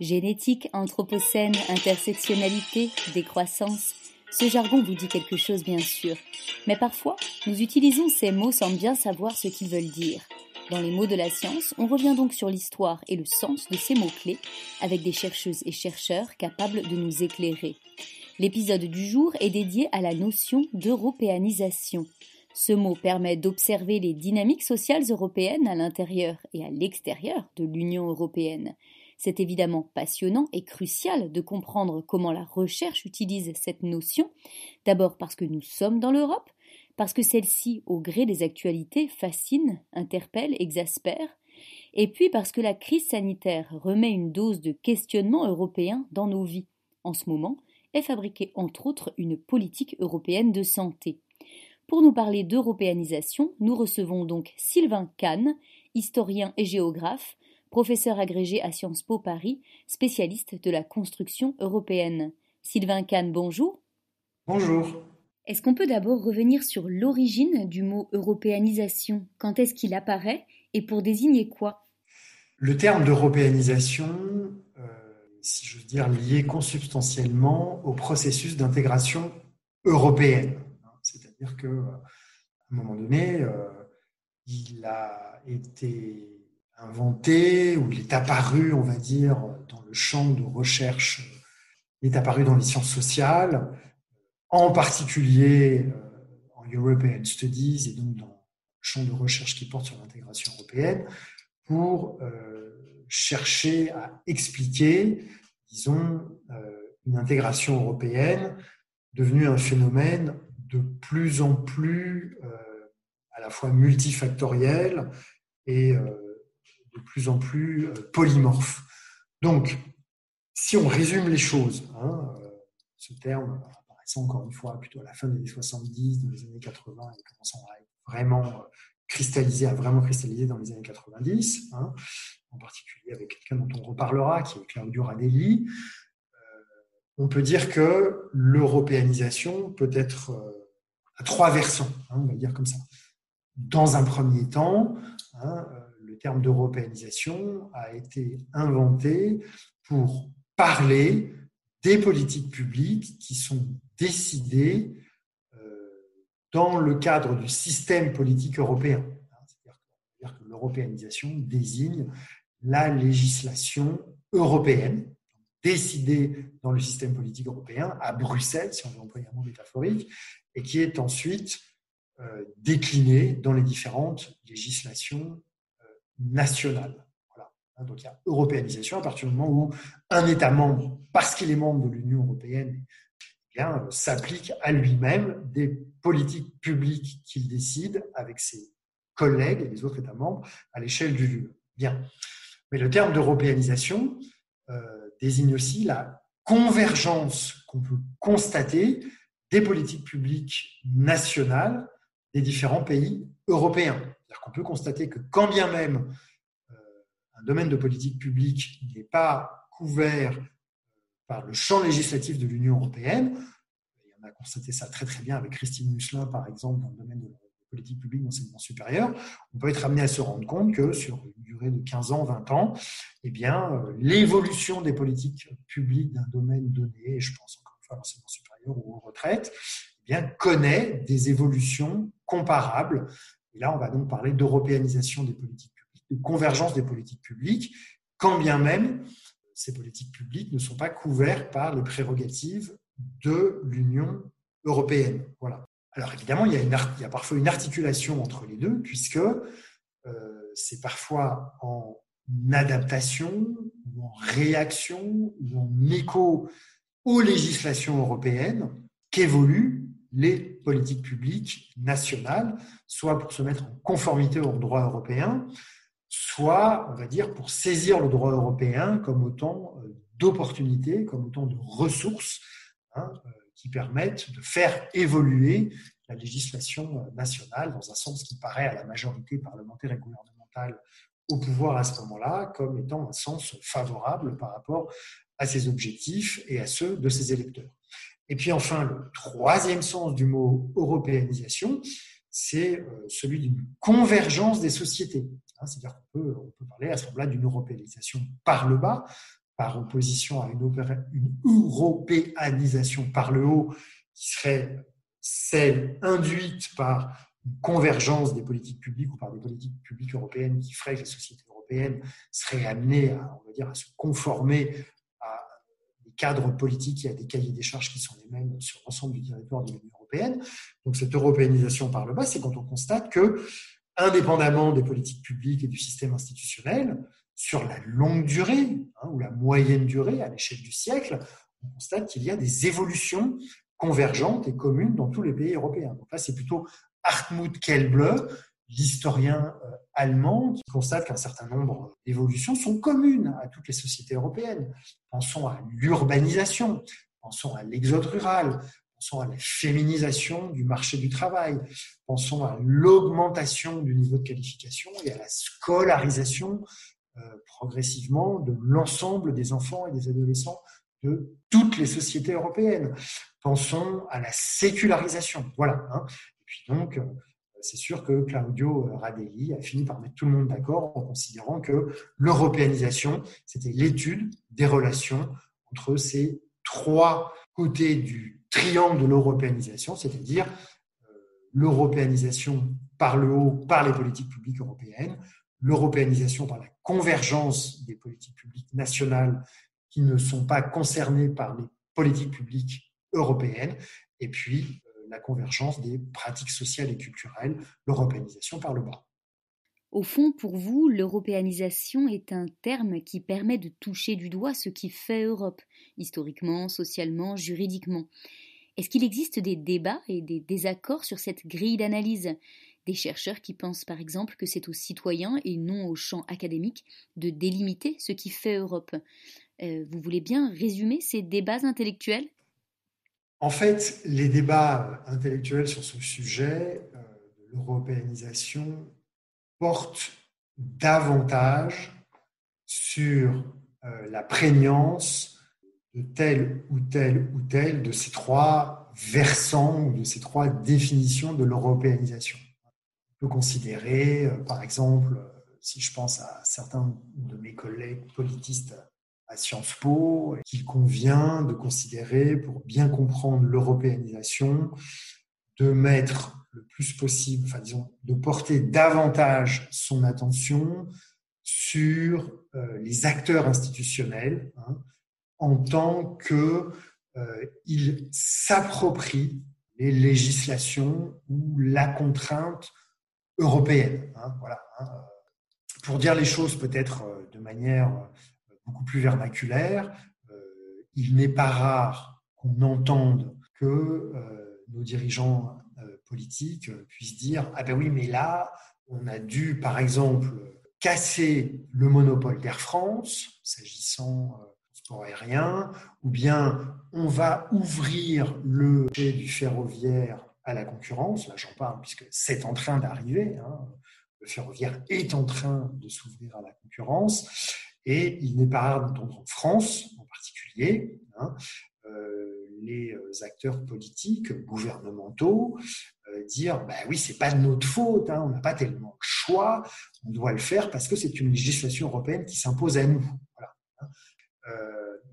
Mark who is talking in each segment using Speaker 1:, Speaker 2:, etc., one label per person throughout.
Speaker 1: Génétique, anthropocène, intersectionnalité, décroissance. Ce jargon vous dit quelque chose bien sûr, mais parfois nous utilisons ces mots sans bien savoir ce qu'ils veulent dire. Dans les mots de la science, on revient donc sur l'histoire et le sens de ces mots-clés avec des chercheuses et chercheurs capables de nous éclairer. L'épisode du jour est dédié à la notion d'européanisation. Ce mot permet d'observer les dynamiques sociales européennes à l'intérieur et à l'extérieur de l'Union européenne. C'est évidemment passionnant et crucial de comprendre comment la recherche utilise cette notion, d'abord parce que nous sommes dans l'Europe, parce que celle-ci, au gré des actualités, fascine, interpelle, exaspère, et puis parce que la crise sanitaire remet une dose de questionnement européen dans nos vies. En ce moment, est fabriquée entre autres une politique européenne de santé. Pour nous parler d'européanisation, nous recevons donc Sylvain Kahn, historien et géographe, professeur agrégé à Sciences Po Paris, spécialiste de la construction européenne. Sylvain Kahn, bonjour.
Speaker 2: Bonjour.
Speaker 1: Est-ce qu'on peut d'abord revenir sur l'origine du mot européanisation? Quand est-ce qu'il apparaît? Et pour désigner quoi?
Speaker 2: Le terme d'européanisation, euh, si j'ose dire, lié consubstantiellement au processus d'intégration européenne. C'est-à-dire qu'à un moment donné, euh, il a été inventé, ou il est apparu, on va dire, dans le champ de recherche, il est apparu dans les sciences sociales, en particulier euh, en European Studies et donc dans le champ de recherche qui porte sur l'intégration européenne, pour euh, chercher à expliquer, disons, euh, une intégration européenne devenue un phénomène de plus en plus à la fois multifactoriel et de plus en plus euh, polymorphe. Donc, si on résume les choses, hein, euh, ce terme apparaissant encore une fois plutôt à la fin des années 70, dans les années 80, et commençant à vraiment euh, cristalliser, à vraiment cristalliser dans les années 90, hein, en particulier avec quelqu'un dont on reparlera, qui est Claudio Radelli, on peut dire que l'européanisation peut être à trois versants, hein, on va dire comme ça. Dans un premier temps, terme d'européanisation a été inventé pour parler des politiques publiques qui sont décidées euh, dans le cadre du système politique européen. C'est-à-dire que l'européanisation désigne la législation européenne, décidée dans le système politique européen, à Bruxelles, si on veut employer un mot métaphorique, et qui est ensuite euh, déclinée dans les différentes législations nationale. Voilà. Hein, donc il y a européanisation à partir du moment où un État membre, parce qu'il est membre de l'Union européenne, eh euh, s'applique à lui-même des politiques publiques qu'il décide avec ses collègues et les autres États membres à l'échelle du lieu. Bien. Mais le terme d'européanisation euh, désigne aussi la convergence qu'on peut constater des politiques publiques nationales des différents pays européens. Qu'on peut constater que quand bien même euh, un domaine de politique publique n'est pas couvert euh, par le champ législatif de l'Union européenne, et on a constaté ça très très bien avec Christine Musselin par exemple dans le domaine de la politique publique d'enseignement supérieur, on peut être amené à se rendre compte que sur une durée de 15 ans, 20 ans, eh bien, euh, l'évolution des politiques publiques d'un domaine donné, je pense encore une fois à l'enseignement supérieur ou aux retraites, eh bien, connaît des évolutions comparables et là, on va donc parler d'européanisation des politiques publiques, de convergence des politiques publiques, quand bien même ces politiques publiques ne sont pas couvertes par les prérogatives de l'Union européenne. Voilà. Alors évidemment, il y, a parfois une articulation entre les deux, puisque euh, c'est parfois en adaptation en réaction ou en écho aux législations européennes qu'évoluent les politiques publiques nationales, soit pour se mettre en conformité au droit européen, soit, on va dire, pour saisir le droit européen comme autant euh, d'opportunités, comme autant de ressources hein, euh, qui permettent de faire évoluer la législation euh, nationale dans un sens qui paraît à la majorité parlementaire et gouvernementale au pouvoir à ce moment-là comme étant un sens favorable par rapport à ses objectifs et à ceux de ses électeurs. Et puis enfin, le troisième sens du mot européanisation, c'est euh, celui d'une convergence des sociétés. Hein, c'est-à-dire qu'on peut, parler à ce moment-là d'une européanisation par le bas, par opposition à une, européanisation par le haut qui serait celle induite par une convergence des politiques publiques ou par des politiques publiques européennes qui ferait que la société européenne serait amenée à, on va dire, à se conformer cadres politiques et à des cahiers des charges qui sont les mêmes sur l'ensemble du territoire de l'Union européenne. Donc cette européanisation par le bas, c'est quand on constate que, indépendamment des politiques publiques et du système institutionnel, sur la longue durée hein, ou la moyenne durée à l'échelle du siècle, on constate qu'il y a des évolutions convergentes et communes dans tous les pays européens. Donc là, c'est plutôt Hartmut Kellbleu, l'historien euh, allemand, qui constate qu'un certain nombre d'évolutions sont communes à toutes les sociétés européennes. Pensons à l'urbanisation, pensons à l'exode rural, pensons à la féminisation du marché du travail, pensons à l'augmentation du niveau de qualification et à la scolarisation euh, progressivement de l'ensemble des enfants et des adolescents de toutes les sociétés européennes. Pensons à la sécularisation. Voilà. Hein. Et puis donc, euh, c'est sûr que Claudio Radelli a fini par mettre tout le monde d'accord en considérant que l'européanisation, c'était l'étude des relations entre ces trois côtés du triangle de l'européanisation, c'est-à-dire euh, l'européanisation par le haut, par les politiques publiques européennes, l'européanisation par la convergence des politiques publiques nationales qui ne sont pas concernées par les politiques publiques européennes, et puis euh, la convergence des pratiques sociales et culturelles, l'européanisation par le bas.
Speaker 1: Au fond, pour vous, l'européanisation est un terme qui permet de toucher du doigt ce qui fait Europe, historiquement, socialement, juridiquement. Est-ce qu'il existe des débats et des désaccords sur cette grille d'analyse? Des chercheurs qui pensent par exemple que c'est aux citoyens et non au champ académique de délimiter ce qui fait Europe. Euh, vous voulez bien résumer ces débats intellectuels?
Speaker 2: En fait, les débats intellectuels sur ce sujet euh, de l'européanisation portent davantage sur euh, la prégnance de tel ou tel ou tel de ces trois versants ou de ces trois définitions de l'européanisation. On peut considérer, par exemple, si je pense à certains de mes collègues politistes à Sciences Po qu'il convient de considérer, pour bien comprendre l'européanisation, de mettre le plus possible, enfin disons, de porter davantage son attention sur euh, les acteurs institutionnels hein, en tant qu'ils euh, s'approprient les législations ou la contrainte européenne. Hein, voilà, hein. Pour dire les choses peut-être euh, de manière beaucoup plus vernaculaire. Euh, il n'est pas rare qu'on entende que euh, nos dirigeants euh, politiques puissent dire Ah ben oui, mais là, on a dû, par exemple, casser le monopole d'Air France, s'agissant du sport aérien, ou bien on va ouvrir le du ferroviaire à la concurrence. Là, j'en parle puisque c'est en train d'arriver. Hein. Le ferroviaire est en train de s'ouvrir à la concurrence. Et il n'est pas rare d'entendre en France, en particulier, hein, euh, les euh, acteurs politiques, gouvernementaux, euh, dire bah oui, c'est pas de notre faute, hein, on n'a pas tellement le choix, on doit le faire parce que c'est une législation européenne qui s'impose à nous. Hein.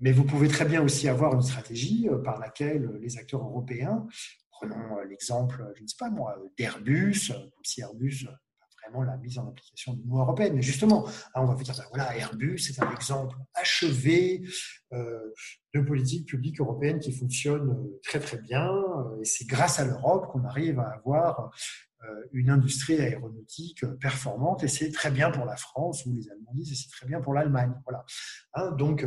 Speaker 2: mais vous pouvez très bien aussi avoir une stratégie par laquelle les acteurs européens, prenons l'exemple, je ne sais pas moi, d'Airbus, comme si Airbus la mise en application de l'Union européenne. Mais justement, hein, on va vous dire, ben voilà, Airbus, c'est un exemple achevé euh, de politique publique européenne qui fonctionne euh, très très bien. Euh, et c'est grâce à l'Europe qu'on arrive à avoir une industrie aéronautique performante. Et c'est très bien pour la France, ou les Allemands disent, et c'est très bien pour l'Allemagne. Voilà. Hein, donc,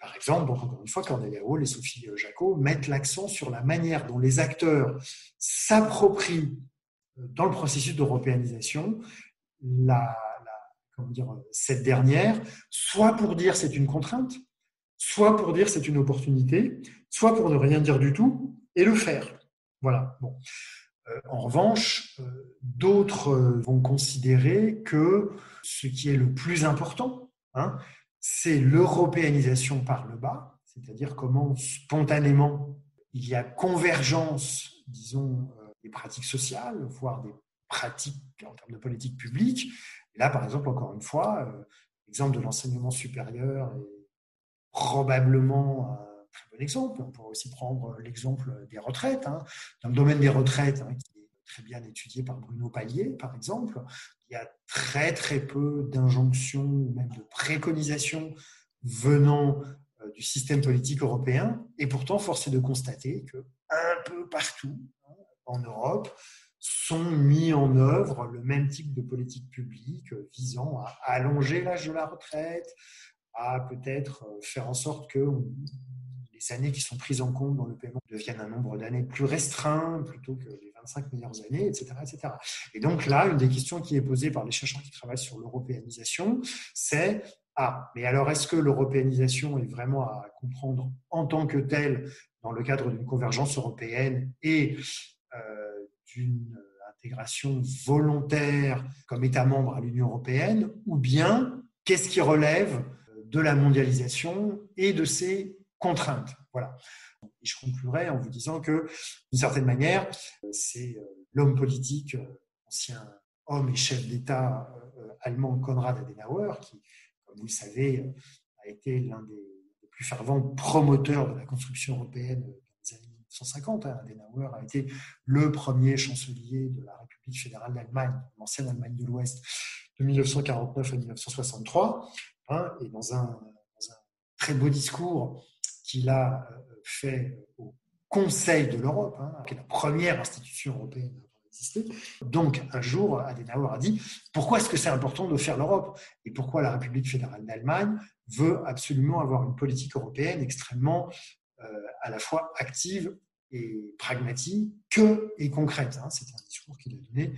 Speaker 2: par exemple, donc encore une fois, Cornelia Hall et Sophie Jacot mettent l'accent sur la manière dont les acteurs s'approprient dans le processus d'européanisation, cette dernière, soit pour dire c'est une contrainte, soit pour dire c'est une opportunité, soit pour ne rien dire du tout et le faire. Voilà. Bon. Euh, en revanche, euh, d'autres vont considérer que ce qui est le plus important, hein, c'est l'européanisation par le bas, c'est-à-dire comment spontanément il y a convergence, disons, des pratiques sociales, voire des pratiques en termes de politique publique. Et là, par exemple, encore une fois, euh, l'exemple de l'enseignement supérieur et probablement un très bon exemple. On pourrait aussi prendre l'exemple des retraites. Hein. Dans le domaine des retraites, hein, qui est très bien étudié par Bruno Palier, par exemple, il y a très très peu d'injonctions ou même de préconisations venant euh, du système politique européen. Et pourtant, force est de constater que un peu partout en Europe sont mis en œuvre le même type de politique publique visant à allonger l'âge de la retraite, à peut-être euh, faire en sorte que les années qui sont prises en compte dans le paiement deviennent un nombre d'années plus restreint plutôt que les 25 meilleures années, etc., etc. Et donc là, une des questions qui est posée par les chercheurs qui travaillent sur l'européanisation, c'est ah, mais alors est-ce que l'européanisation est vraiment à comprendre en tant que telle dans le cadre d'une convergence européenne et d'une intégration volontaire comme État membre à l'Union européenne, ou bien qu'est-ce qui relève de la mondialisation et de ses contraintes? Voilà. Et je conclurai en vous disant que, d'une certaine manière, c'est euh, l'homme politique, euh, ancien homme et chef d'État allemand Konrad Adenauer, qui, comme vous le savez, a été l'un des plus fervents promoteurs de la construction européenne 1950. Hein. Adenauer a été le premier chancelier de la République fédérale d'Allemagne, l'ancienne Allemagne de l'Ouest, de 1949 à 1963. Hein, et dans un, très beau discours qu'il a euh, fait au Conseil de l'Europe, hein, qui est la première institution européenne donc, un jour, Adenauer a dit pourquoi est-ce que c'est important de faire l'Europe? Et pourquoi la République fédérale d'Allemagne veut absolument avoir une politique européenne extrêmement à la fois active et pragmatique que et concrète. Hein. C'est un discours qu'il a donné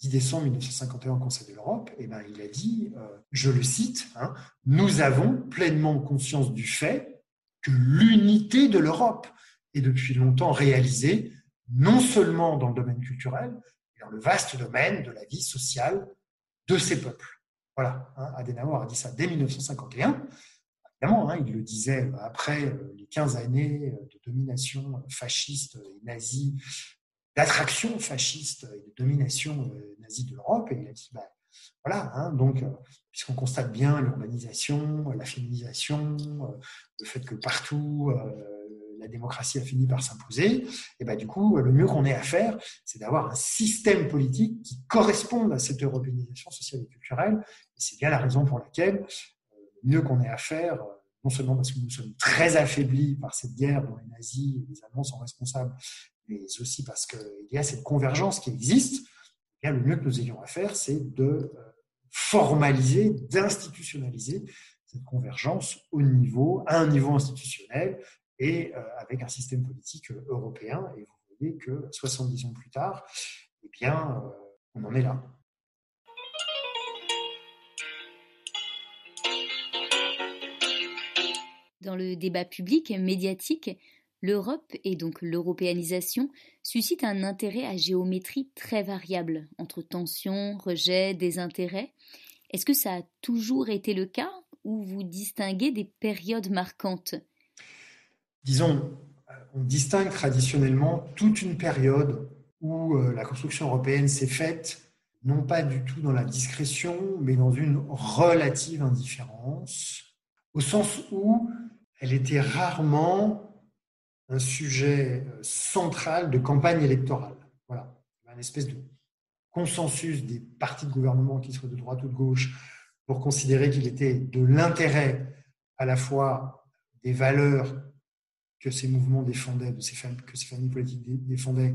Speaker 2: 10 euh, décembre 1951 au Conseil de l'Europe. Et ben, il a dit, euh, je le cite, hein, nous avons pleinement conscience du fait que l'unité de l'Europe est depuis longtemps réalisée non seulement dans le domaine culturel, mais dans le vaste domaine de la vie sociale de ces peuples. Voilà, hein, Adenauer a dit ça dès 1951. Évidemment, hein, il le disait après euh, les 15 années de domination fasciste et nazie, d'attraction fasciste et de domination euh, nazie de l'Europe, et il a dit, ben, voilà, hein, donc, euh, puisqu'on constate bien l'urbanisation, la féminisation, le fait que partout, la démocratie a fini par s'imposer, et ben du coup, le mieux qu'on ait à faire, c'est d'avoir un système politique qui corresponde à cette européanisation sociale et culturelle. C'est bien la raison pour laquelle euh, le mieux qu'on ait à faire, euh, non seulement parce que nous sommes très affaiblis par cette guerre dont les nazis et les Allemands sont responsables, mais aussi parce qu'il y a cette convergence qui existe, le mieux que nous ayons à faire, c'est de euh, formaliser, d'institutionnaliser cette convergence au niveau, à un niveau institutionnel et euh, avec un système politique européen. Et vous voyez que 70 ans plus tard, eh bien, on en est là.
Speaker 1: Dans le débat public médiatique, l'Europe et donc l'européanisation suscitent un intérêt à géométrie très variable, entre tensions, rejets, désintérêt. Est-ce que ça a toujours été le cas ou vous distinguez des périodes marquantes?
Speaker 2: Disons, on distingue traditionnellement toute une période où euh, la construction européenne s'est faite, non pas du tout dans la discrétion, mais dans une relative indifférence, au sens où elle était rarement un sujet euh, central de campagne électorale. Voilà, une espèce de consensus des partis de gouvernement, qui soient de droite ou de gauche, pour considérer qu'il était de l'intérêt à la fois des valeurs que ces mouvements défendaient, que ces familles politiques défendaient,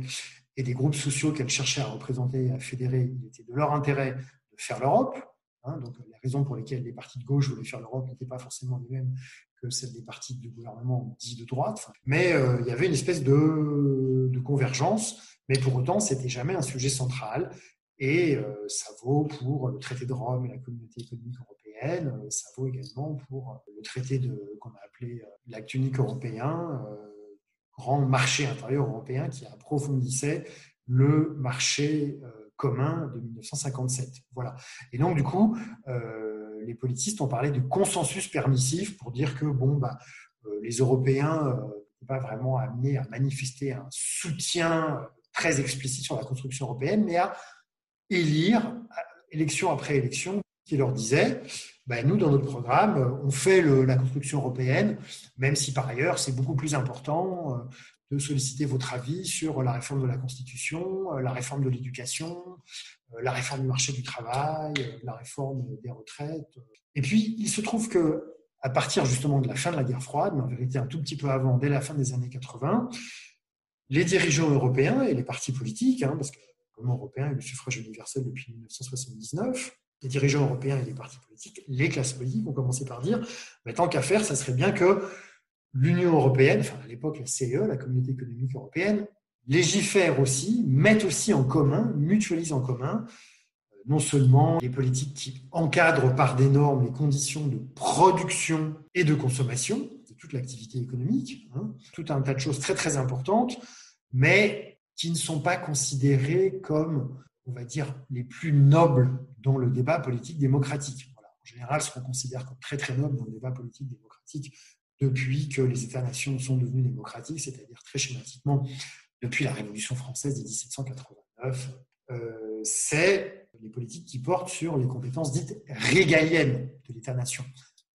Speaker 2: et des groupes sociaux qu'elles cherchaient à représenter, à fédérer, il était de leur intérêt de faire l'Europe. Hein, donc les raisons pour lesquelles les partis de gauche voulaient faire l'Europe n'étaient pas forcément les mêmes que celles des partis de gouvernement dits de droite. Mais euh, il y avait une espèce de, convergence, mais pour autant, c'était jamais un sujet central. Et euh, ça vaut pour le traité de Rome et la communauté économique européenne euh, ça vaut également pour euh, le traité qu'on a appelé euh, l'acte unique européen, grand marché intérieur européen qui approfondissait le marché commun de 1957. Voilà. Et donc, du coup, les politistes ont parlé de consensus permissif pour dire que, bon, bah, les Européens n'étaient pas vraiment amenés à manifester un soutien très explicite sur la construction européenne, mais à élire, élection après élection, qui leur disait ben, nous, dans notre programme, on fait la construction européenne, même si par ailleurs, c'est beaucoup plus important euh, de solliciter votre avis sur la réforme de la Constitution, euh, la réforme de l'éducation, euh, la réforme du marché du travail, la réforme des retraites. Et puis, il se trouve que à partir justement de la fin de la guerre froide, mais en vérité un tout petit peu avant, dès la fin des années 80, les dirigeants européens et les partis politiques, hein, parce que le Parlement européen est le suffrage universel depuis 1979, les dirigeants européens et les partis politiques, les classes politiques ont commencé par dire mais tant qu'à faire, ça serait bien que l'Union européenne, enfin à l'époque la CE, la Communauté économique européenne, légifère aussi, mette aussi en commun, mutualise en commun, euh, non seulement les politiques qui encadrent par des normes les conditions de production et de consommation de toute l'activité économique, hein, tout un tas de choses très très importantes, mais qui ne sont pas considérées comme on va dire, les plus nobles dans le débat politique démocratique. En général, ce qu'on considère comme très très noble dans le débat politique démocratique depuis que les États-nations sont devenus démocratiques, c'est-à-dire très schématiquement depuis la Révolution française de 1789, euh, c'est les politiques qui portent sur les compétences dites régaliennes de l'État-nation,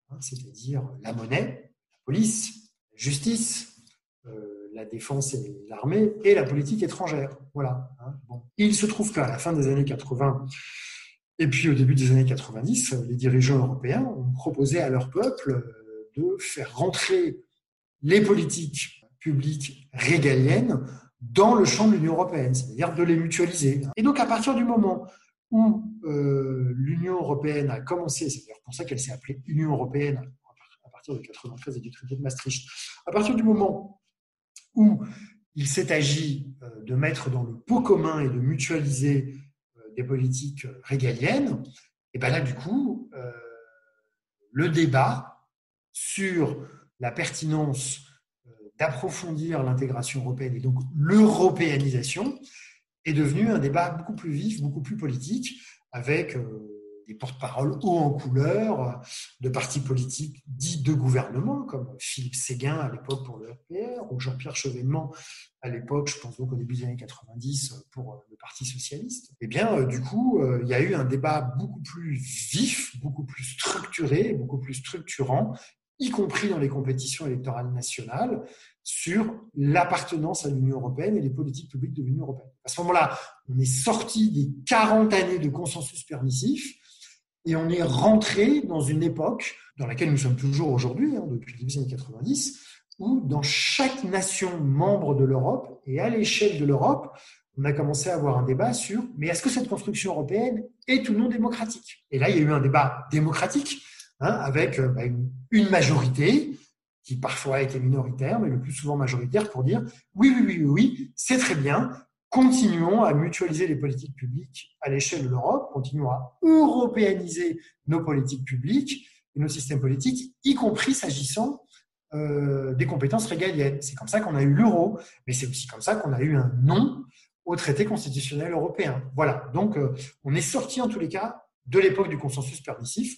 Speaker 2: hein, c'est-à-dire la monnaie, la police, la justice, euh, la défense et l'armée et la politique étrangère. Voilà. Hein. Il se trouve qu'à la fin des années 80 et puis au début des années 90, les dirigeants européens ont proposé à leur peuple de faire rentrer les politiques publiques régaliennes dans le champ de l'Union européenne, c'est-à-dire de les mutualiser. Et donc à partir du moment où euh, l'Union européenne a commencé, c'est d'ailleurs pour ça qu'elle s'est appelée Union européenne à partir de 93 et du traité de Maastricht, à partir du moment où il s'est agi euh, de mettre dans le pot commun et de mutualiser euh, des politiques régaliennes, et bien là, du coup, le débat sur la pertinence d'approfondir l'intégration européenne et donc l'européanisation est devenu un débat beaucoup plus vif, beaucoup plus politique, avec des porte-paroles hauts en couleur de partis politiques dits de gouvernement, comme Philippe Séguin à l'époque pour le RPR, ou Jean-Pierre Chevènement à l'époque, je pense donc au début des années 90, pour le Parti socialiste. Eh bien, euh, du coup, euh, il y a eu un débat beaucoup plus vif, beaucoup plus structuré, beaucoup plus structurant, y compris dans les compétitions électorales nationales, sur l'appartenance à l'Union européenne et les politiques publiques de l'Union européenne. À ce moment-là, on est sorti des 40 années de consensus permissif et on est rentré dans une époque dans laquelle nous sommes toujours aujourd'hui, hein, depuis les années 90, où dans chaque nation membre de l'Europe et à l'échelle de l'Europe, on a commencé à avoir un débat sur mais est-ce que cette construction européenne est ou non démocratique? Et là, il y a eu un débat démocratique hein, avec euh, bah, une, majorité qui parfois a été minoritaire, mais le plus souvent majoritaire, pour dire oui, oui, oui, oui, oui c'est très bien, continuons à mutualiser les politiques publiques à l'échelle de l'Europe, continuons à européaniser nos politiques publiques et nos systèmes politiques, y compris s'agissant euh, des compétences régaliennes. C'est comme ça qu'on a eu l'euro, mais c'est aussi comme ça qu'on a eu un non au traité constitutionnel européen. Voilà, donc euh, on est sorti en tous les cas de l'époque du consensus permissif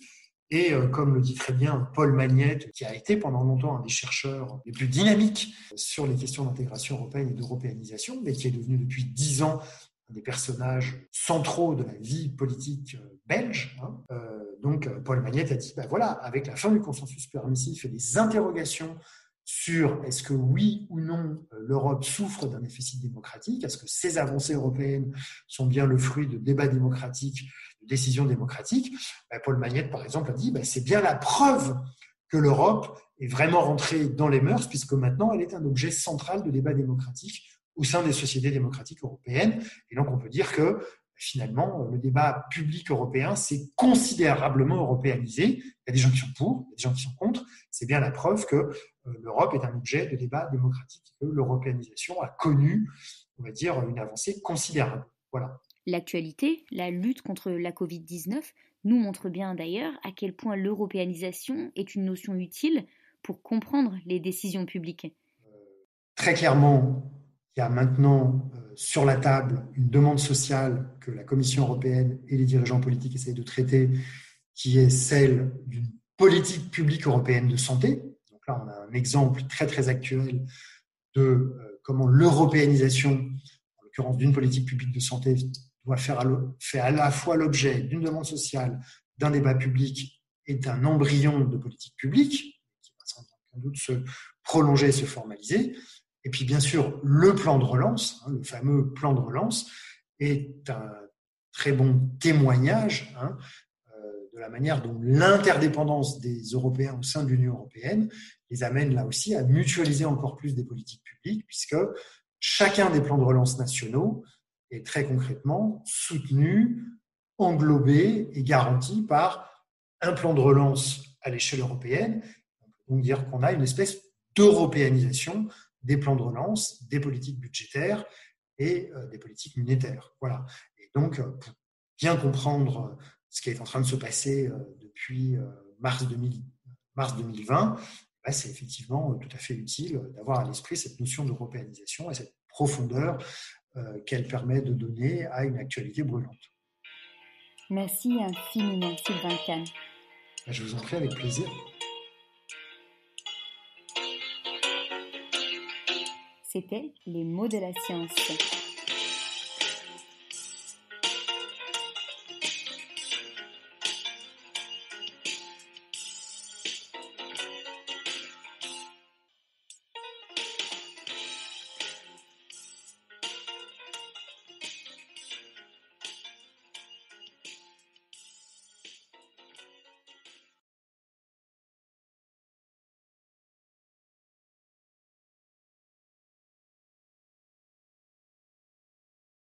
Speaker 2: et euh, comme le dit très bien Paul Magnette, qui a été pendant longtemps un des chercheurs les plus dynamiques sur les questions d'intégration européenne et d'européanisation, mais qui est devenu depuis dix ans un des personnages centraux de la vie politique euh, belge. Hein, euh, donc Paul Magnette a dit, ben voilà, avec la fin du consensus permissif et les interrogations sur est-ce que oui ou non l'Europe souffre d'un déficit démocratique, est-ce que ces avancées européennes sont bien le fruit de débats démocratiques de décision démocratique, bah, Paul Magnette, par exemple, a dit bah, c'est bien la preuve que l'Europe est vraiment rentrée dans les mœurs, puisque maintenant elle est un objet central de débat démocratique au sein des sociétés démocratiques européennes. Et donc on peut dire que finalement, le débat public européen s'est considérablement européanisé. Il y a des gens qui sont pour, il y a des gens qui sont contre. C'est bien la preuve que euh, l'Europe est un objet de débat démocratique, que l'européanisation a connu, on va dire, une avancée considérable. Voilà.
Speaker 1: L'actualité, la lutte contre la Covid-19, nous montre bien d'ailleurs à quel point l'européanisation est une notion utile pour comprendre les décisions publiques.
Speaker 2: Très clairement, il y a maintenant euh, sur la table une demande sociale que la Commission européenne et les dirigeants politiques essayent de traiter, qui est celle d'une politique publique européenne de santé. Donc là, on a un exemple très très actuel de euh, comment l'européanisation, en l'occurrence d'une politique publique de santé, doit faire à, à la fois l'objet d'une demande sociale, d'un débat public et d'un embryon de politique publique, qui va sans doute se prolonger, se formaliser. Et puis, bien sûr, le plan de relance, hein, le fameux plan de relance, est un très bon témoignage hein, euh, de la manière dont l'interdépendance des Européens au sein de l'Union européenne les amène là aussi à mutualiser encore plus des politiques publiques, puisque chacun des plans de relance nationaux est très concrètement soutenu, englobé et garanti par un plan de relance à l'échelle européenne. On peut donc dire qu'on a une espèce d'européanisation des plans de relance, des politiques budgétaires et euh, des politiques monétaires. Voilà. Et donc, euh, pour bien comprendre ce qui est en train de se passer euh, depuis mars, 2000, mars 2020, bah, c'est effectivement tout à fait utile d'avoir à l'esprit cette notion d'européanisation et cette profondeur qu'elle permet de donner à une actualité brûlante.
Speaker 1: Merci infiniment, Sylvain Kahn.
Speaker 2: Bah, je vous en prie avec plaisir.
Speaker 1: C'était Les mots de la science.